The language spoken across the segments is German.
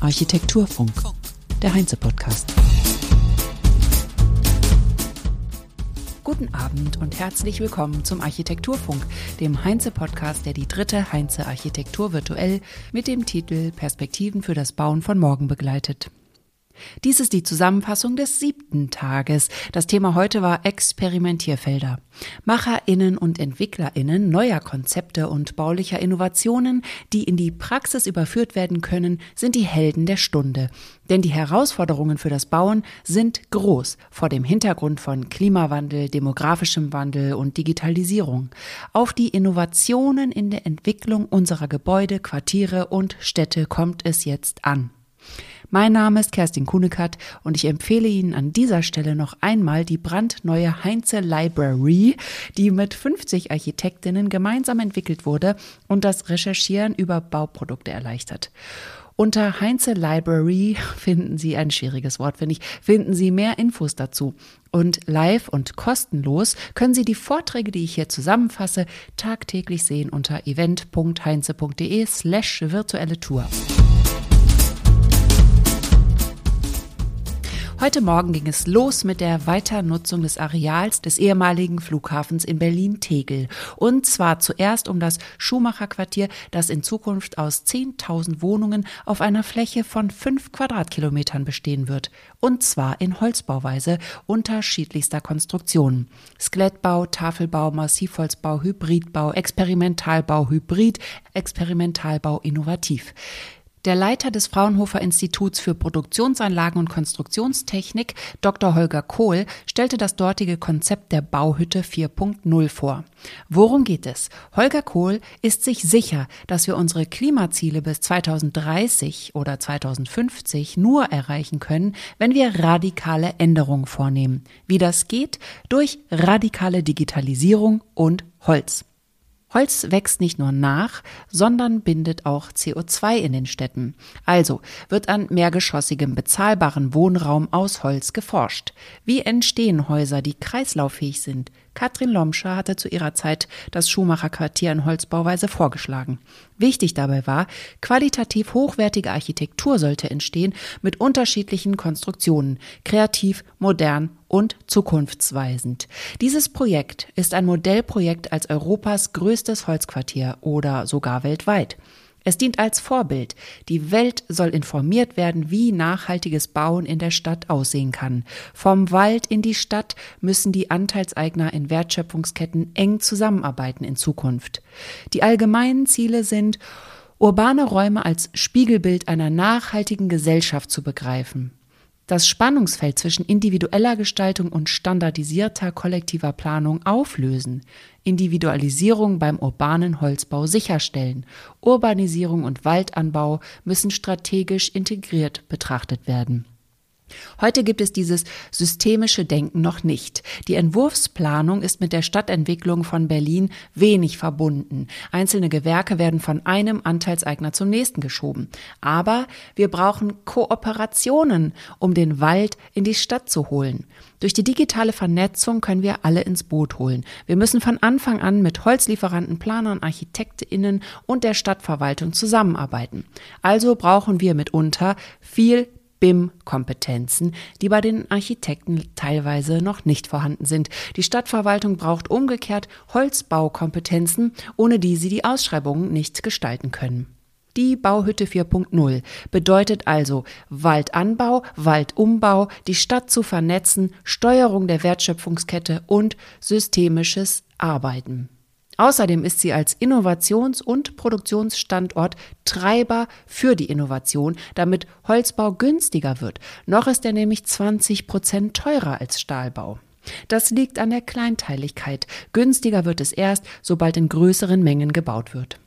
Architekturfunk, der Heinze-Podcast. Guten Abend und herzlich willkommen zum Architekturfunk, dem Heinze-Podcast, der die dritte Heinze Architektur virtuell mit dem Titel Perspektiven für das Bauen von morgen begleitet. Dies ist die Zusammenfassung des siebten Tages. Das Thema heute war Experimentierfelder. MacherInnen und EntwicklerInnen neuer Konzepte und baulicher Innovationen, die in die Praxis überführt werden können, sind die Helden der Stunde. Denn die Herausforderungen für das Bauen sind groß vor dem Hintergrund von Klimawandel, demografischem Wandel und Digitalisierung. Auf die Innovationen in der Entwicklung unserer Gebäude, Quartiere und Städte kommt es jetzt an. Mein Name ist Kerstin Kunekat und ich empfehle Ihnen an dieser Stelle noch einmal die brandneue Heinze Library, die mit 50 Architektinnen gemeinsam entwickelt wurde und das Recherchieren über Bauprodukte erleichtert. Unter Heinze Library finden Sie ein schwieriges Wort, finde ich, finden Sie mehr Infos dazu. Und live und kostenlos können Sie die Vorträge, die ich hier zusammenfasse, tagtäglich sehen unter event.heinze.de slash virtuelle Tour. Heute Morgen ging es los mit der Weiternutzung des Areals des ehemaligen Flughafens in Berlin-Tegel. Und zwar zuerst um das Schumacher-Quartier, das in Zukunft aus 10.000 Wohnungen auf einer Fläche von fünf Quadratkilometern bestehen wird. Und zwar in Holzbauweise unterschiedlichster Konstruktionen. Skelettbau, Tafelbau, Massivholzbau, Hybridbau, Experimentalbau, Hybrid, Experimentalbau, Innovativ. Der Leiter des Fraunhofer Instituts für Produktionsanlagen und Konstruktionstechnik, Dr. Holger Kohl, stellte das dortige Konzept der Bauhütte 4.0 vor. Worum geht es? Holger Kohl ist sich sicher, dass wir unsere Klimaziele bis 2030 oder 2050 nur erreichen können, wenn wir radikale Änderungen vornehmen. Wie das geht? Durch radikale Digitalisierung und Holz. Holz wächst nicht nur nach, sondern bindet auch CO2 in den Städten. Also wird an mehrgeschossigem bezahlbaren Wohnraum aus Holz geforscht. Wie entstehen Häuser, die kreislauffähig sind? Katrin Lomscher hatte zu ihrer Zeit das Schumacher Quartier in Holzbauweise vorgeschlagen. Wichtig dabei war, qualitativ hochwertige Architektur sollte entstehen mit unterschiedlichen Konstruktionen, kreativ, modern und zukunftsweisend. Dieses Projekt ist ein Modellprojekt als Europas größtes Holzquartier oder sogar weltweit. Es dient als Vorbild. Die Welt soll informiert werden, wie nachhaltiges Bauen in der Stadt aussehen kann. Vom Wald in die Stadt müssen die Anteilseigner in Wertschöpfungsketten eng zusammenarbeiten in Zukunft. Die allgemeinen Ziele sind, urbane Räume als Spiegelbild einer nachhaltigen Gesellschaft zu begreifen, das Spannungsfeld zwischen individueller Gestaltung und standardisierter kollektiver Planung auflösen, Individualisierung beim urbanen Holzbau sicherstellen, Urbanisierung und Waldanbau müssen strategisch integriert betrachtet werden. Heute gibt es dieses systemische Denken noch nicht. Die Entwurfsplanung ist mit der Stadtentwicklung von Berlin wenig verbunden. Einzelne Gewerke werden von einem Anteilseigner zum nächsten geschoben. Aber wir brauchen Kooperationen, um den Wald in die Stadt zu holen. Durch die digitale Vernetzung können wir alle ins Boot holen. Wir müssen von Anfang an mit Holzlieferanten, Planern, Architektinnen und der Stadtverwaltung zusammenarbeiten. Also brauchen wir mitunter viel BIM-Kompetenzen, die bei den Architekten teilweise noch nicht vorhanden sind. Die Stadtverwaltung braucht umgekehrt Holzbaukompetenzen, ohne die sie die Ausschreibungen nicht gestalten können. Die Bauhütte 4.0 bedeutet also Waldanbau, Waldumbau, die Stadt zu vernetzen, Steuerung der Wertschöpfungskette und systemisches Arbeiten. Außerdem ist sie als Innovations- und Produktionsstandort Treiber für die Innovation, damit Holzbau günstiger wird. Noch ist er nämlich 20 Prozent teurer als Stahlbau. Das liegt an der Kleinteiligkeit. Günstiger wird es erst, sobald in größeren Mengen gebaut wird.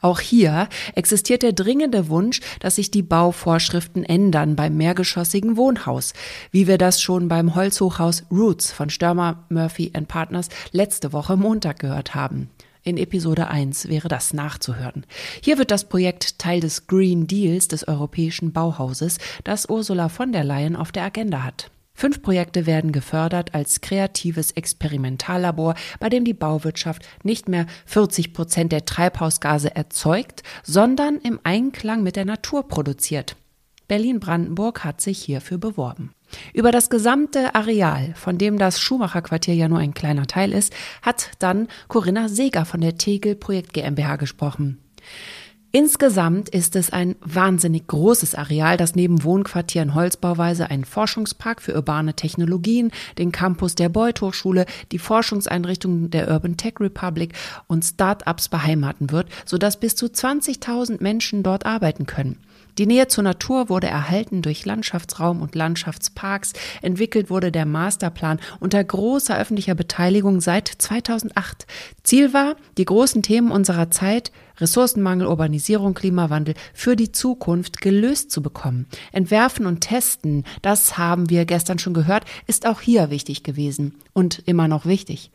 Auch hier existiert der dringende Wunsch, dass sich die Bauvorschriften ändern beim mehrgeschossigen Wohnhaus, wie wir das schon beim Holzhochhaus Roots von Störmer Murphy Partners letzte Woche Montag gehört haben. In Episode 1 wäre das nachzuhören. Hier wird das Projekt Teil des Green Deals des europäischen Bauhauses, das Ursula von der Leyen auf der Agenda hat. Fünf Projekte werden gefördert als kreatives Experimentallabor, bei dem die Bauwirtschaft nicht mehr 40 Prozent der Treibhausgase erzeugt, sondern im Einklang mit der Natur produziert. Berlin-Brandenburg hat sich hierfür beworben. Über das gesamte Areal, von dem das Schumacher-Quartier ja nur ein kleiner Teil ist, hat dann Corinna Seger von der Tegel Projekt GmbH gesprochen. Insgesamt ist es ein wahnsinnig großes Areal, das neben Wohnquartieren Holzbauweise einen Forschungspark für urbane Technologien, den Campus der Beuth Hochschule, die Forschungseinrichtungen der Urban Tech Republic und Start-ups beheimaten wird, sodass bis zu 20.000 Menschen dort arbeiten können. Die Nähe zur Natur wurde erhalten durch Landschaftsraum und Landschaftsparks. Entwickelt wurde der Masterplan unter großer öffentlicher Beteiligung seit 2008. Ziel war, die großen Themen unserer Zeit Ressourcenmangel, Urbanisierung, Klimawandel für die Zukunft gelöst zu bekommen. Entwerfen und testen, das haben wir gestern schon gehört, ist auch hier wichtig gewesen und immer noch wichtig.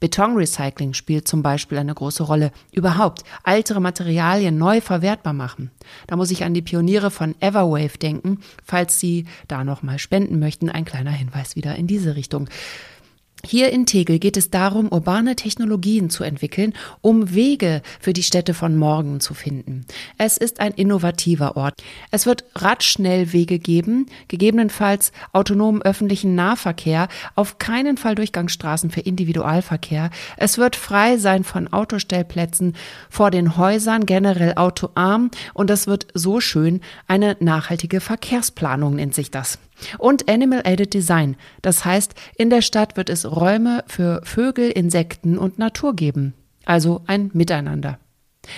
Betonrecycling spielt zum Beispiel eine große Rolle. Überhaupt ältere Materialien neu verwertbar machen. Da muss ich an die Pioniere von Everwave denken. Falls Sie da nochmal spenden möchten, ein kleiner Hinweis wieder in diese Richtung. Hier in Tegel geht es darum, urbane Technologien zu entwickeln, um Wege für die Städte von morgen zu finden. Es ist ein innovativer Ort. Es wird Radschnellwege geben, gegebenenfalls autonomen öffentlichen Nahverkehr, auf keinen Fall Durchgangsstraßen für Individualverkehr. Es wird frei sein von Autostellplätzen vor den Häusern, generell autoarm und es wird so schön eine nachhaltige Verkehrsplanung nennt sich das. Und Animal Aided Design. Das heißt, in der Stadt wird es Räume für Vögel, Insekten und Natur geben. Also ein Miteinander.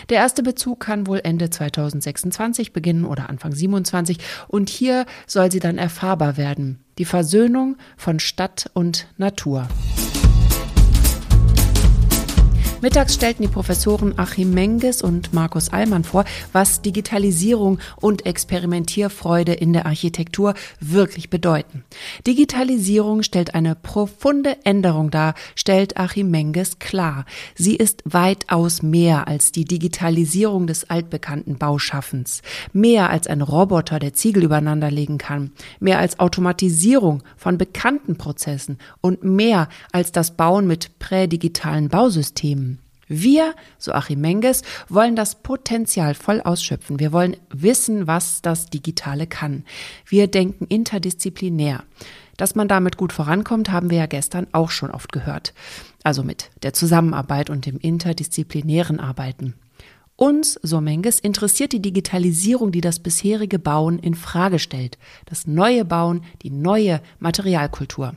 Der erste Bezug kann wohl Ende 2026 beginnen oder Anfang 27 und hier soll sie dann erfahrbar werden. Die Versöhnung von Stadt und Natur. Mittags stellten die Professoren Achim Menges und Markus Allmann vor, was Digitalisierung und Experimentierfreude in der Architektur wirklich bedeuten. Digitalisierung stellt eine profunde Änderung dar, stellt Achim Menges klar. Sie ist weitaus mehr als die Digitalisierung des altbekannten Bauschaffens, mehr als ein Roboter, der Ziegel übereinanderlegen kann, mehr als Automatisierung von bekannten Prozessen und mehr als das Bauen mit prädigitalen Bausystemen. Wir, so Achim Menges, wollen das Potenzial voll ausschöpfen. Wir wollen wissen, was das Digitale kann. Wir denken interdisziplinär. Dass man damit gut vorankommt, haben wir ja gestern auch schon oft gehört. Also mit der Zusammenarbeit und dem interdisziplinären Arbeiten. Uns, so Menges, interessiert die Digitalisierung, die das bisherige Bauen in Frage stellt. Das neue Bauen, die neue Materialkultur.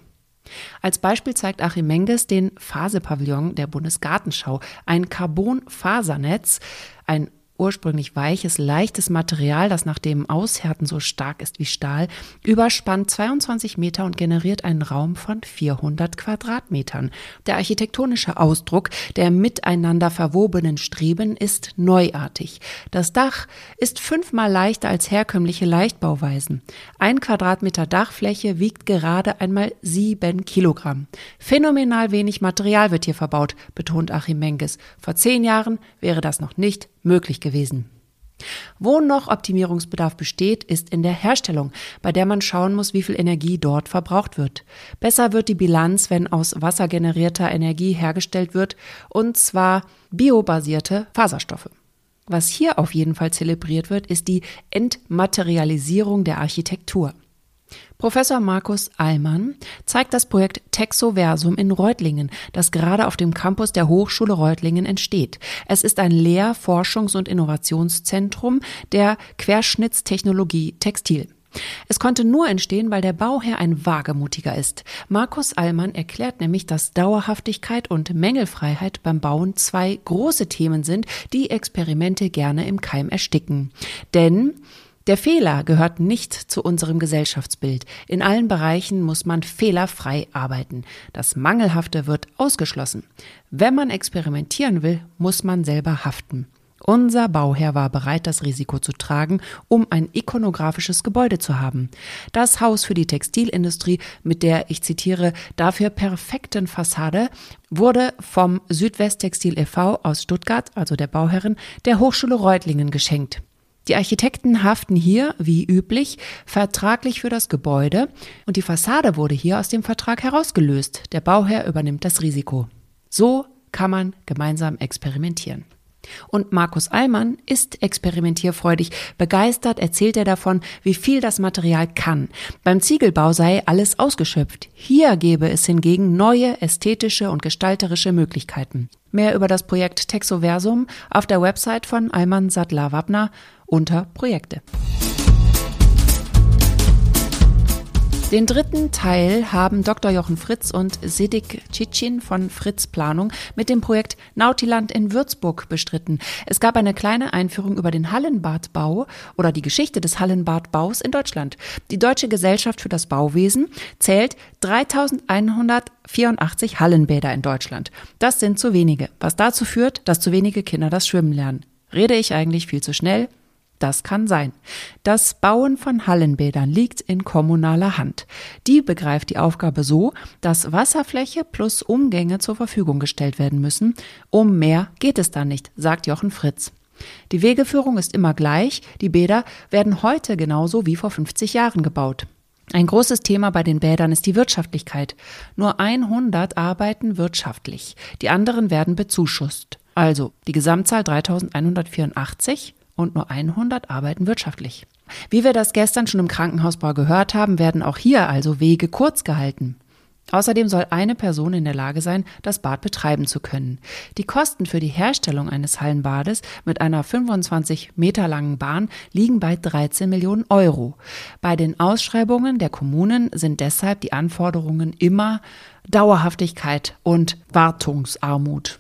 Als Beispiel zeigt Achim Menges den Phase-Pavillon der Bundesgartenschau, ein Carbon-Fasernetz, ein ursprünglich weiches, leichtes Material, das nach dem Aushärten so stark ist wie Stahl, überspannt 22 Meter und generiert einen Raum von 400 Quadratmetern. Der architektonische Ausdruck der miteinander verwobenen Streben ist neuartig. Das Dach ist fünfmal leichter als herkömmliche Leichtbauweisen. Ein Quadratmeter Dachfläche wiegt gerade einmal sieben Kilogramm. Phänomenal wenig Material wird hier verbaut, betont Achim Menges. Vor zehn Jahren wäre das noch nicht möglich gewesen. Wo noch Optimierungsbedarf besteht, ist in der Herstellung, bei der man schauen muss, wie viel Energie dort verbraucht wird. Besser wird die Bilanz, wenn aus wassergenerierter Energie hergestellt wird, und zwar biobasierte Faserstoffe. Was hier auf jeden Fall zelebriert wird, ist die Entmaterialisierung der Architektur. Professor Markus Allmann zeigt das Projekt Texoversum in Reutlingen, das gerade auf dem Campus der Hochschule Reutlingen entsteht. Es ist ein Lehr-, Forschungs- und Innovationszentrum der Querschnittstechnologie Textil. Es konnte nur entstehen, weil der Bauherr ein wagemutiger ist. Markus Allmann erklärt nämlich, dass Dauerhaftigkeit und Mängelfreiheit beim Bauen zwei große Themen sind, die Experimente gerne im Keim ersticken. Denn der Fehler gehört nicht zu unserem Gesellschaftsbild. In allen Bereichen muss man fehlerfrei arbeiten. Das Mangelhafte wird ausgeschlossen. Wenn man experimentieren will, muss man selber haften. Unser Bauherr war bereit, das Risiko zu tragen, um ein ikonografisches Gebäude zu haben. Das Haus für die Textilindustrie mit der, ich zitiere, dafür perfekten Fassade wurde vom Südwesttextil e.V. aus Stuttgart, also der Bauherrin, der Hochschule Reutlingen geschenkt. Die Architekten haften hier, wie üblich, vertraglich für das Gebäude und die Fassade wurde hier aus dem Vertrag herausgelöst. Der Bauherr übernimmt das Risiko. So kann man gemeinsam experimentieren. Und Markus Allmann ist experimentierfreudig. Begeistert erzählt er davon, wie viel das Material kann. Beim Ziegelbau sei alles ausgeschöpft. Hier gebe es hingegen neue ästhetische und gestalterische Möglichkeiten. Mehr über das Projekt Texoversum auf der Website von Allmann Sattler-Wabner unter Projekte. Den dritten Teil haben Dr. Jochen Fritz und Sidik Cicin von Fritz Planung mit dem Projekt Nautiland in Würzburg bestritten. Es gab eine kleine Einführung über den Hallenbadbau oder die Geschichte des Hallenbadbaus in Deutschland. Die Deutsche Gesellschaft für das Bauwesen zählt 3184 Hallenbäder in Deutschland. Das sind zu wenige, was dazu führt, dass zu wenige Kinder das Schwimmen lernen. Rede ich eigentlich viel zu schnell? Das kann sein. Das Bauen von Hallenbädern liegt in kommunaler Hand. Die begreift die Aufgabe so, dass Wasserfläche plus Umgänge zur Verfügung gestellt werden müssen. Um mehr geht es dann nicht, sagt Jochen Fritz. Die Wegeführung ist immer gleich. Die Bäder werden heute genauso wie vor 50 Jahren gebaut. Ein großes Thema bei den Bädern ist die Wirtschaftlichkeit. Nur 100 arbeiten wirtschaftlich. Die anderen werden bezuschusst. Also die Gesamtzahl 3184 und nur 100 arbeiten wirtschaftlich. Wie wir das gestern schon im Krankenhausbau gehört haben, werden auch hier also Wege kurz gehalten. Außerdem soll eine Person in der Lage sein, das Bad betreiben zu können. Die Kosten für die Herstellung eines Hallenbades mit einer 25 Meter langen Bahn liegen bei 13 Millionen Euro. Bei den Ausschreibungen der Kommunen sind deshalb die Anforderungen immer Dauerhaftigkeit und Wartungsarmut.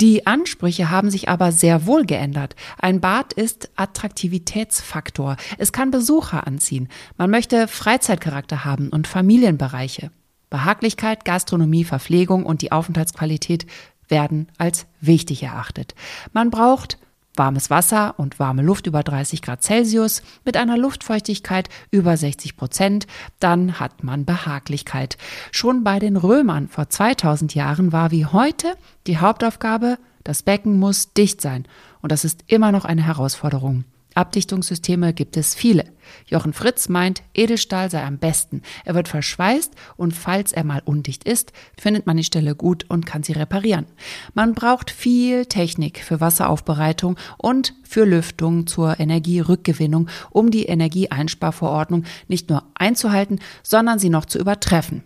Die Ansprüche haben sich aber sehr wohl geändert. Ein Bad ist Attraktivitätsfaktor. Es kann Besucher anziehen. Man möchte Freizeitcharakter haben und Familienbereiche. Behaglichkeit, Gastronomie, Verpflegung und die Aufenthaltsqualität werden als wichtig erachtet. Man braucht warmes Wasser und warme Luft über 30 Grad Celsius mit einer Luftfeuchtigkeit über 60 Prozent, dann hat man Behaglichkeit. Schon bei den Römern vor 2000 Jahren war wie heute die Hauptaufgabe, das Becken muss dicht sein. Und das ist immer noch eine Herausforderung. Abdichtungssysteme gibt es viele. Jochen Fritz meint, Edelstahl sei am besten. Er wird verschweißt und falls er mal undicht ist, findet man die Stelle gut und kann sie reparieren. Man braucht viel Technik für Wasseraufbereitung und für Lüftung zur Energierückgewinnung, um die Energieeinsparverordnung nicht nur einzuhalten, sondern sie noch zu übertreffen.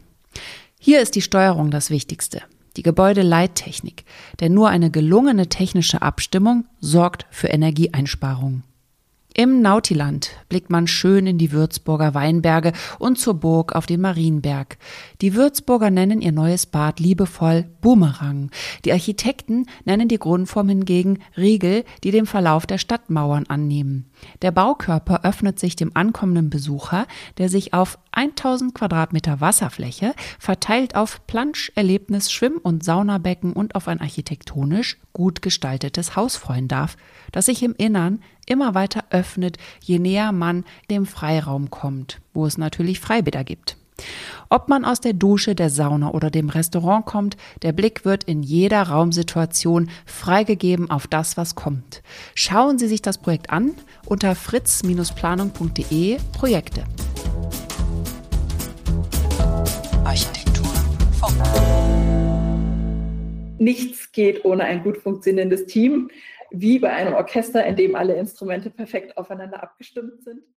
Hier ist die Steuerung das Wichtigste die Gebäudeleittechnik, denn nur eine gelungene technische Abstimmung sorgt für Energieeinsparungen. Im Nautiland blickt man schön in die Würzburger Weinberge und zur Burg auf den Marienberg. Die Würzburger nennen ihr neues Bad liebevoll Boomerang. Die Architekten nennen die Grundform hingegen Riegel, die dem Verlauf der Stadtmauern annehmen. Der Baukörper öffnet sich dem ankommenden Besucher, der sich auf 1000 Quadratmeter Wasserfläche verteilt auf Plansch, Erlebnis, Schwimm- und Saunabecken und auf ein architektonisch gut gestaltetes Haus freuen darf, das sich im Innern immer weiter öffnet, je näher man dem Freiraum kommt, wo es natürlich Freibäder gibt. Ob man aus der Dusche, der Sauna oder dem Restaurant kommt, der Blick wird in jeder Raumsituation freigegeben auf das, was kommt. Schauen Sie sich das Projekt an unter fritz-planung.de Projekte. Architektur. Nichts geht ohne ein gut funktionierendes Team wie bei einem Orchester, in dem alle Instrumente perfekt aufeinander abgestimmt sind.